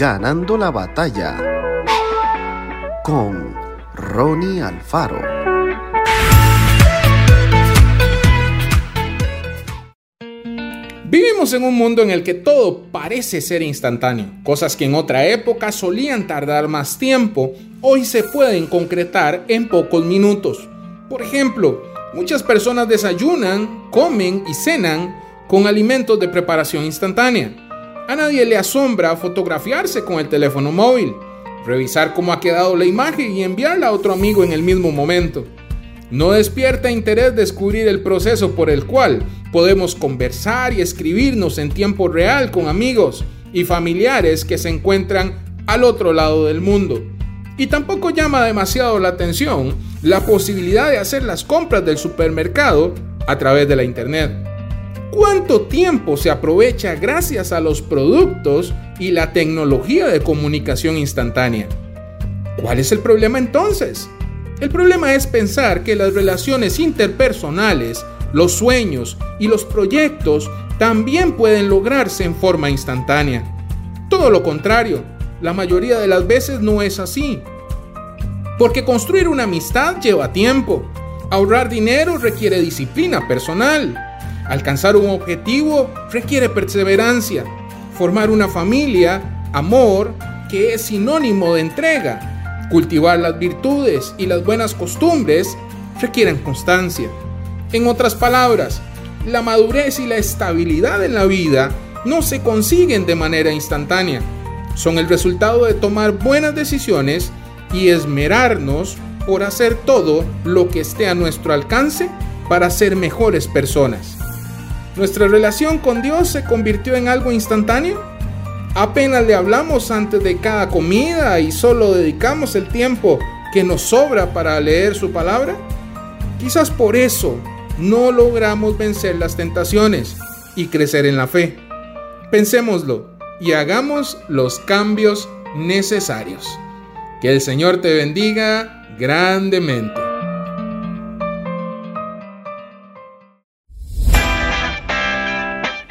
Ganando la batalla con Ronnie Alfaro. Vivimos en un mundo en el que todo parece ser instantáneo. Cosas que en otra época solían tardar más tiempo, hoy se pueden concretar en pocos minutos. Por ejemplo, muchas personas desayunan, comen y cenan con alimentos de preparación instantánea. A nadie le asombra fotografiarse con el teléfono móvil, revisar cómo ha quedado la imagen y enviarla a otro amigo en el mismo momento. No despierta interés descubrir el proceso por el cual podemos conversar y escribirnos en tiempo real con amigos y familiares que se encuentran al otro lado del mundo. Y tampoco llama demasiado la atención la posibilidad de hacer las compras del supermercado a través de la internet. ¿Cuánto tiempo se aprovecha gracias a los productos y la tecnología de comunicación instantánea? ¿Cuál es el problema entonces? El problema es pensar que las relaciones interpersonales, los sueños y los proyectos también pueden lograrse en forma instantánea. Todo lo contrario, la mayoría de las veces no es así. Porque construir una amistad lleva tiempo. Ahorrar dinero requiere disciplina personal. Alcanzar un objetivo requiere perseverancia. Formar una familia, amor, que es sinónimo de entrega. Cultivar las virtudes y las buenas costumbres requieren constancia. En otras palabras, la madurez y la estabilidad en la vida no se consiguen de manera instantánea. Son el resultado de tomar buenas decisiones y esmerarnos por hacer todo lo que esté a nuestro alcance para ser mejores personas. ¿Nuestra relación con Dios se convirtió en algo instantáneo? ¿Apenas le hablamos antes de cada comida y solo dedicamos el tiempo que nos sobra para leer su palabra? Quizás por eso no logramos vencer las tentaciones y crecer en la fe. Pensémoslo y hagamos los cambios necesarios. Que el Señor te bendiga grandemente.